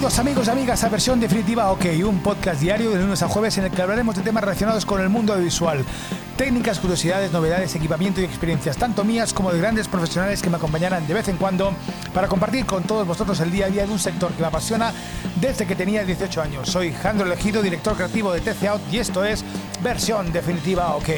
Bienvenidos amigos y amigas a versión definitiva OK, un podcast diario de lunes a jueves en el que hablaremos de temas relacionados con el mundo audiovisual. Técnicas, curiosidades, novedades, equipamiento y experiencias, tanto mías como de grandes profesionales que me acompañarán de vez en cuando para compartir con todos vosotros el día a día de un sector que me apasiona desde que tenía 18 años. Soy Jandro Elegido, director creativo de TC Out y esto es versión definitiva OK.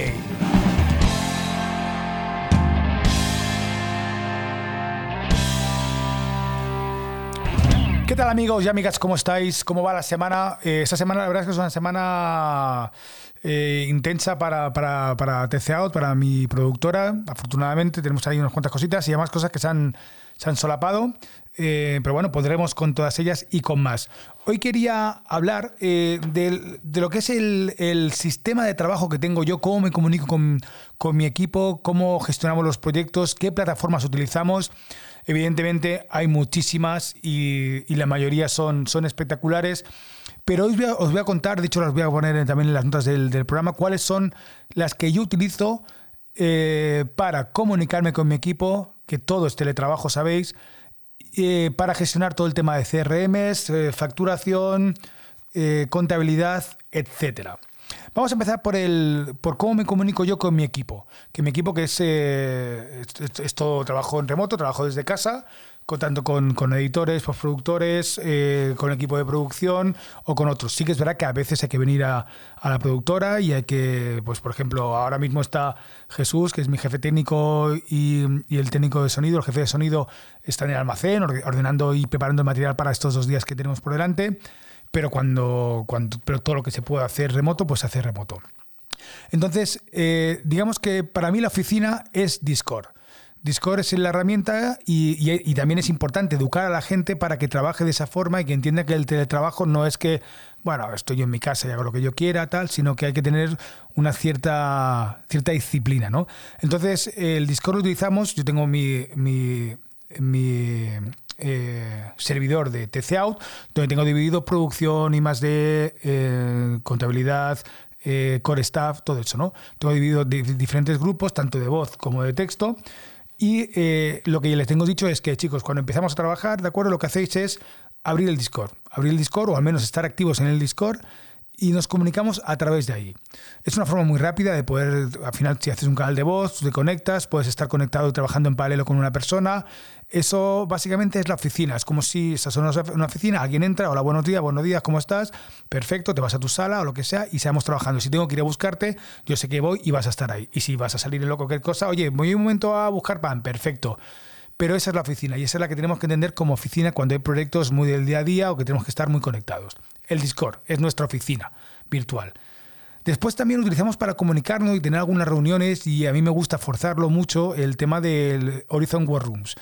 ¿Qué tal amigos y amigas? ¿Cómo estáis? ¿Cómo va la semana? Eh, esta semana la verdad es que es una semana eh, intensa para, para, para TC Out, para mi productora. Afortunadamente tenemos ahí unas cuantas cositas y además cosas que se han, se han solapado. Eh, pero bueno, podremos con todas ellas y con más. Hoy quería hablar de, de, lo que es el, el, sistema de trabajo que tengo yo, cómo me comunico con, con mi equipo, cómo gestionamos los proyectos, qué plataformas utilizamos. Evidentemente hay muchísimas y, y la mayoría son, son espectaculares. Pero hoy os voy, a, contar, de hecho las voy a poner también en las notas del, del programa, cuáles son las que yo utilizo eh, para comunicarme con mi equipo, que todo es teletrabajo, sabéis, eh, para gestionar todo el tema de CRMs, eh, facturación, eh, contabilidad, etcétera. Vamos a empezar por, el, por cómo me comunico yo con mi equipo. Que mi equipo que es, eh, es, es todo trabajo en remoto, trabajo desde casa, con, tanto con, con editores, postproductores, eh, con el equipo de producción o con otros. Sí que es verdad que a veces hay que venir a, a, la productora y hay que, pues por ejemplo, ahora mismo está Jesús, que es mi jefe técnico y, y el técnico de sonido, el jefe de sonido está en el almacén ordenando y preparando el material para estos dos días que tenemos por delante pero cuando, cuando pero todo lo que se puede hacer remoto, pues se hace remoto. Entonces, eh, digamos que para mí la oficina es Discord. Discord es la herramienta y, y, también es importante educar a la gente para que trabaje de esa forma y que entienda que el teletrabajo no es que, bueno, estoy yo en mi casa y hago lo que yo quiera, tal, sino que hay que tener una cierta, cierta disciplina, ¿no? Entonces, el Discord lo utilizamos, yo tengo mi, mi eh, servidor de TC Out, donde tengo dividido producción y más de eh, contabilidad, eh, core staff, todo eso, ¿no? Tengo dividido diferentes grupos, tanto de voz como de texto. Y lo que les tengo dicho es que, chicos, cuando empezamos a trabajar, ¿de acuerdo? Lo que hacéis es abrir el Discord. Abrir el Discord, o al menos estar activos en el Discord, y nos comunicamos a través de ahí. Es una forma muy rápida de poder, al final, si haces un canal de voz, te conectas, puedes estar conectado y trabajando en paralelo con una persona. Eso básicamente es la oficina. Es como si estás en una oficina, alguien entra, hola, buenos días, buenos días, ¿cómo estás? Perfecto, te vas a tu sala o lo que sea y seamos trabajando. Si tengo que ir a buscarte, yo sé que voy y vas a estar ahí. Y si vas a salir en lo cualquier cosa, oye, voy un momento a buscar pan, perfecto. Pero esa es la oficina y esa es la que tenemos que entender como oficina cuando hay proyectos muy del día a día o que tenemos que estar muy conectados. El Discord es nuestra oficina virtual. Después también utilizamos para comunicarnos y tener algunas reuniones y a mí me gusta forzarlo mucho el tema del Horizon War Rooms.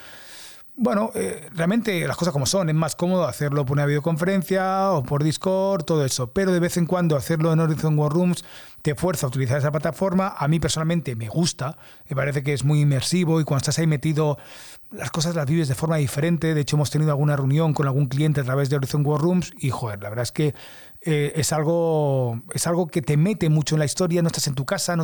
Bueno, eh, realmente las cosas como son, es más cómodo hacerlo por una videoconferencia o por Discord, todo eso, pero de vez en cuando hacerlo en Horizon War Rooms te fuerza a utilizar esa plataforma. A mí personalmente me gusta, me parece que es muy inmersivo y cuando estás ahí metido las cosas las vives de forma diferente. De hecho, hemos tenido alguna reunión con algún cliente a través de Horizon War Rooms y, joder, la verdad es que eh, es, algo, es algo que te mete mucho en la historia, no estás en tu casa,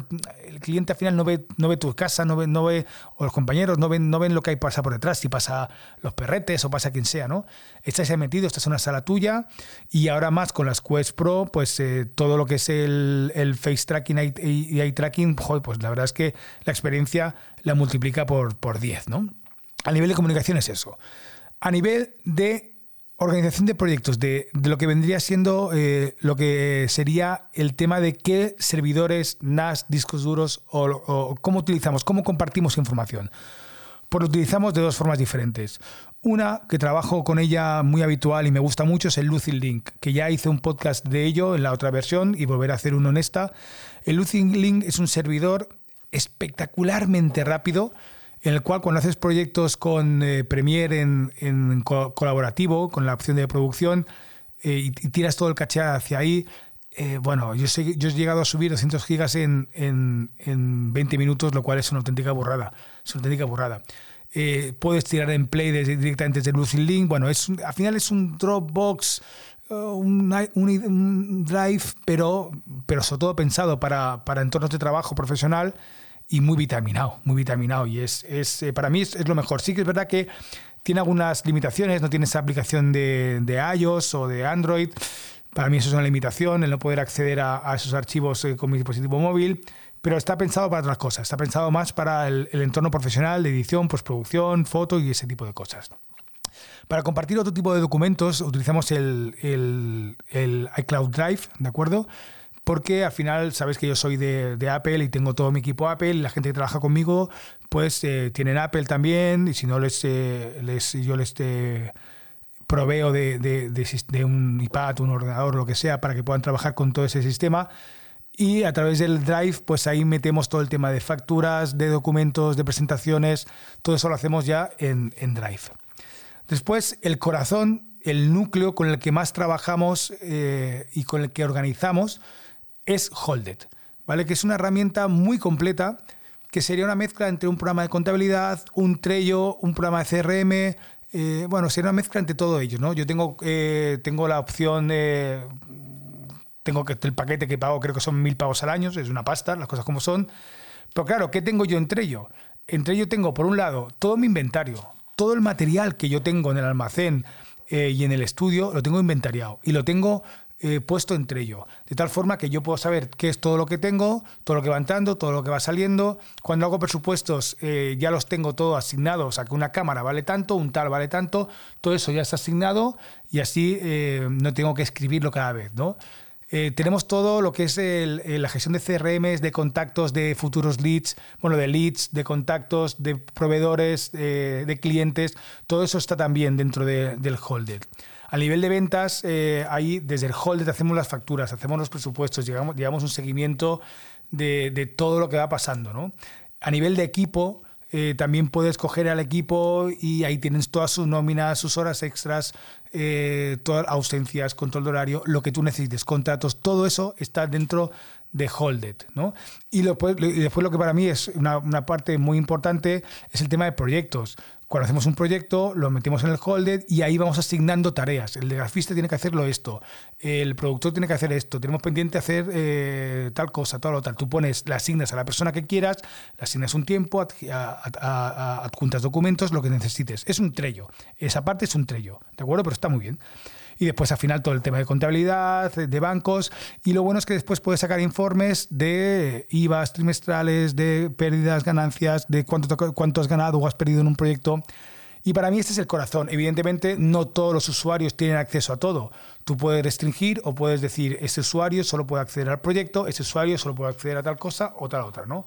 el cliente al final no ve, no ve tu casa, no ve, no ve, o los compañeros no ven, no ven lo que hay pasa por detrás, si pasa los perretes o pasa quien sea, ¿no? Estás ahí metido, estás en una sala tuya y ahora más con las Quest Pro, pues eh, todo lo que es el, el face tracking y, y eye tracking, joder, pues la verdad es que la experiencia la multiplica por, por 10, ¿no? A nivel de comunicación es eso. A nivel de organización de proyectos, de, lo que vendría siendo eh, lo que sería el tema de qué servidores, NAS, discos duros o, o cómo utilizamos, cómo compartimos información. Pues lo utilizamos de dos formas diferentes. Una que trabajo con ella muy habitual y me gusta mucho es el Lucid Link, que ya hice un podcast de ello en la otra versión y volveré a hacer uno en esta. El Lucid Link es un servidor espectacularmente rápido en el cual cuando haces proyectos con eh, Premiere en, en co colaborativo, con la opción de producción, eh, y, tiras todo el caché hacia ahí, eh, bueno, yo, he llegado a subir 200 gigas en, en, en, 20 minutos, lo cual es una auténtica burrada. Es una auténtica burrada. Eh, puedes tirar en play desde, directamente desde Lucid Link. Bueno, es, al final es un Dropbox, un, Drive, pero, pero sobre todo pensado para, para entornos de trabajo profesional y muy vitaminado, muy vitaminado. Y es, es eh, para mí es, lo mejor. Sí que es verdad que tiene algunas limitaciones, no tiene esa aplicación de, iOS o de Android. Para mí eso es una limitación, el no poder acceder a, esos archivos eh, con mi dispositivo móvil pero está pensado para otras cosas, está pensado más para el, entorno profesional de edición, postproducción, foto y ese tipo de cosas. Para compartir otro tipo de documentos utilizamos el, el, iCloud Drive, ¿de acuerdo? Porque al final sabes que yo soy de, de, Apple y tengo todo mi equipo Apple, y la gente que trabaja conmigo pues eh, tienen Apple también y si no les, eh, les yo les eh, proveo de, de, de, un iPad, un ordenador, lo que sea, para que puedan trabajar con todo ese sistema. Y a través del Drive, pues ahí metemos todo el tema de facturas, de documentos, de presentaciones, todo eso lo hacemos ya en, en Drive. Después, el corazón, el núcleo con el que más trabajamos eh, y con el que organizamos es Holded, ¿vale? que es una herramienta muy completa que sería una mezcla entre un programa de contabilidad, un Trello, un programa de CRM, eh, bueno, sería una mezcla entre todo ello. ¿no? Yo tengo, eh, tengo la opción de tengo que el paquete que pago creo que son mil pagos al año, es una pasta, las cosas como son. Pero claro, ¿qué tengo yo entre ello? Entre ello tengo, por un lado, todo mi inventario, todo el material que yo tengo en el almacén eh, y en el estudio, lo tengo inventariado y lo tengo eh, puesto entre ello, de tal forma que yo puedo saber qué es todo lo que tengo, todo lo que va entrando, todo lo que va saliendo. Cuando hago presupuestos eh, ya los tengo todos asignados, sea que una cámara vale tanto, un tal vale tanto, todo eso ya está asignado y así no tengo que escribirlo cada vez, ¿no? Eh, tenemos todo lo que es la gestión de CRMs, de contactos, de futuros leads, bueno, de leads, de contactos, de proveedores, eh, de clientes. Todo eso está también dentro del Holded. A nivel de ventas, eh, ahí desde el Holded hacemos las facturas, hacemos los presupuestos, llevamos, llevamos un seguimiento de, de, todo lo que va pasando. ¿no? A nivel de equipo, eh, también puedes coger al equipo y ahí tienes todas sus nóminas, sus horas extras, eh, todas ausencias, control de horario, lo que tú necesites, contratos, todo eso está dentro de Holded. ¿no? Y, y después lo que para mí es una parte muy importante es el tema de proyectos. Cuando hacemos un proyecto, lo metemos en el Holded y ahí vamos asignando tareas. El grafista tiene que hacerlo esto, el productor tiene que hacer esto, tenemos pendiente hacer eh, tal cosa, tal o tal. Tú pones, la asignas a la persona que quieras, le asignas un tiempo, adjuntas documentos, lo que necesites. Es un trello. Esa parte es un trello, ¿de acuerdo? Pero está muy bien y después al final todo el tema de contabilidad, de bancos y lo bueno es que después puedes sacar informes de IVAs trimestrales, de pérdidas, ganancias, de cuánto, cuánto has ganado o has perdido en un proyecto. Y para mí este es el corazón. Evidentemente no todos los usuarios tienen acceso a todo. Tú puedes restringir o puedes decir, este usuario solo puede acceder al proyecto, este usuario solo puede acceder a tal cosa o tal otra, ¿no?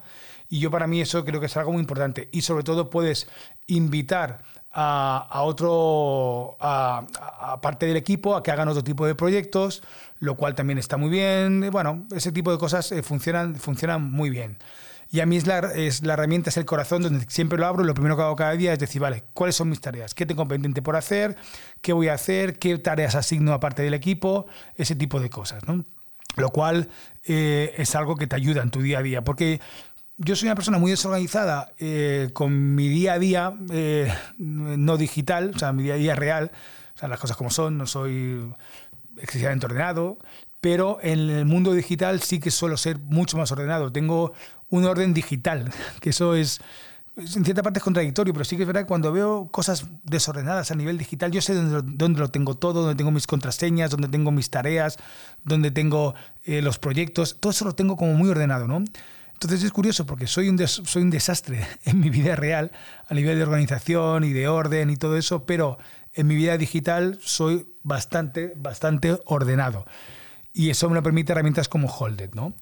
Y yo para mí eso creo que es algo muy importante. Y sobre todo puedes invitar a, otro, a, parte del equipo, a que hagan otro tipo de proyectos, lo cual también está muy bien. Bueno, ese tipo de cosas eh, funcionan, funcionan muy bien. Y a mí es la, herramienta, es el corazón donde siempre lo abro lo primero que hago cada día es decir, vale, ¿cuáles son mis tareas? ¿Qué tengo pendiente por hacer? ¿Qué voy a hacer? ¿Qué tareas asigno a parte del equipo? Ese tipo de cosas, ¿no? Lo cual eh, es algo que te ayuda en tu día a día, porque yo soy una persona muy desorganizada eh, con mi día a día eh, no digital, o sea, mi día a día real, o sea, las cosas como son, no soy excesivamente ordenado, pero en el mundo digital sí que suelo ser mucho más ordenado. Tengo un orden digital, que eso es, en cierta parte es contradictorio, pero sí que es verdad que cuando veo cosas desordenadas a nivel digital, yo sé dónde, dónde lo tengo todo, dónde tengo mis contraseñas, dónde tengo mis tareas, dónde tengo eh, los proyectos, todo eso lo tengo como muy ordenado, ¿no? Entonces es curioso porque soy un, soy un desastre en mi vida real a nivel de organización y de orden y todo eso, pero en mi vida digital soy bastante, bastante ordenado. Y eso me lo permite herramientas como Holded, ¿no?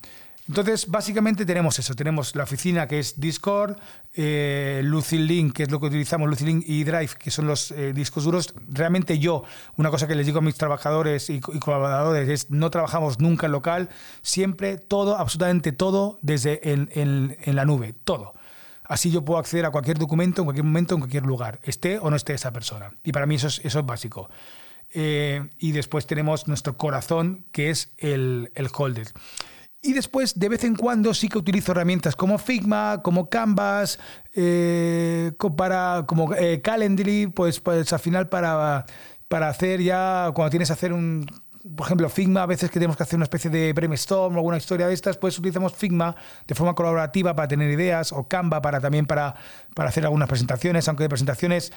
Entonces, básicamente tenemos eso. Tenemos la oficina que es Discord, eh, Link, que es lo que utilizamos, Link y Drive, que son los eh, discos duros. Realmente yo, una cosa que les digo a mis trabajadores y, colaboradores es no trabajamos nunca en local, siempre todo, absolutamente todo, desde en, en, la nube, todo. Así yo puedo acceder a cualquier documento en cualquier momento, en cualquier lugar, esté o no esté esa persona. Y para mí eso es, eso es básico. Eh, y después tenemos nuestro corazón, que es el, el holder. Y después, de vez en cuando, sí que utilizo herramientas como Figma, como Canvas, eh, para, como eh, Calendly, pues, pues al final para, para hacer ya, cuando tienes que hacer un, por ejemplo, Figma, a veces que tenemos que hacer una especie de brainstorm o alguna historia de estas, pues utilizamos Figma de forma colaborativa para tener ideas o Canva para también para, para hacer algunas presentaciones, aunque de presentaciones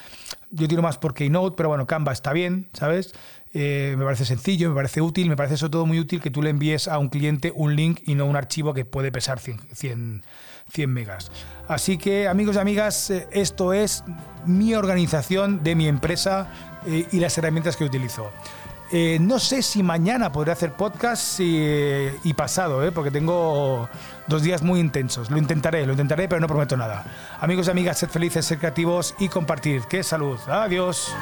yo tiro más por Keynote, pero bueno, Canva está bien, ¿sabes? Eh, me parece sencillo, me parece útil, me parece sobre todo muy útil que tú le envíes a un cliente un link y no un archivo que puede pesar 100, 100, megas. Así que amigos y amigas, eh, esto es mi organización de mi empresa eh, y las herramientas que utilizo. No sé si mañana podré hacer podcast y, pasado, porque tengo dos días muy intensos. Lo intentaré, lo intentaré, pero no prometo nada. Amigos y amigas, sed felices, sed creativos y compartir. ¡Qué salud! Adiós.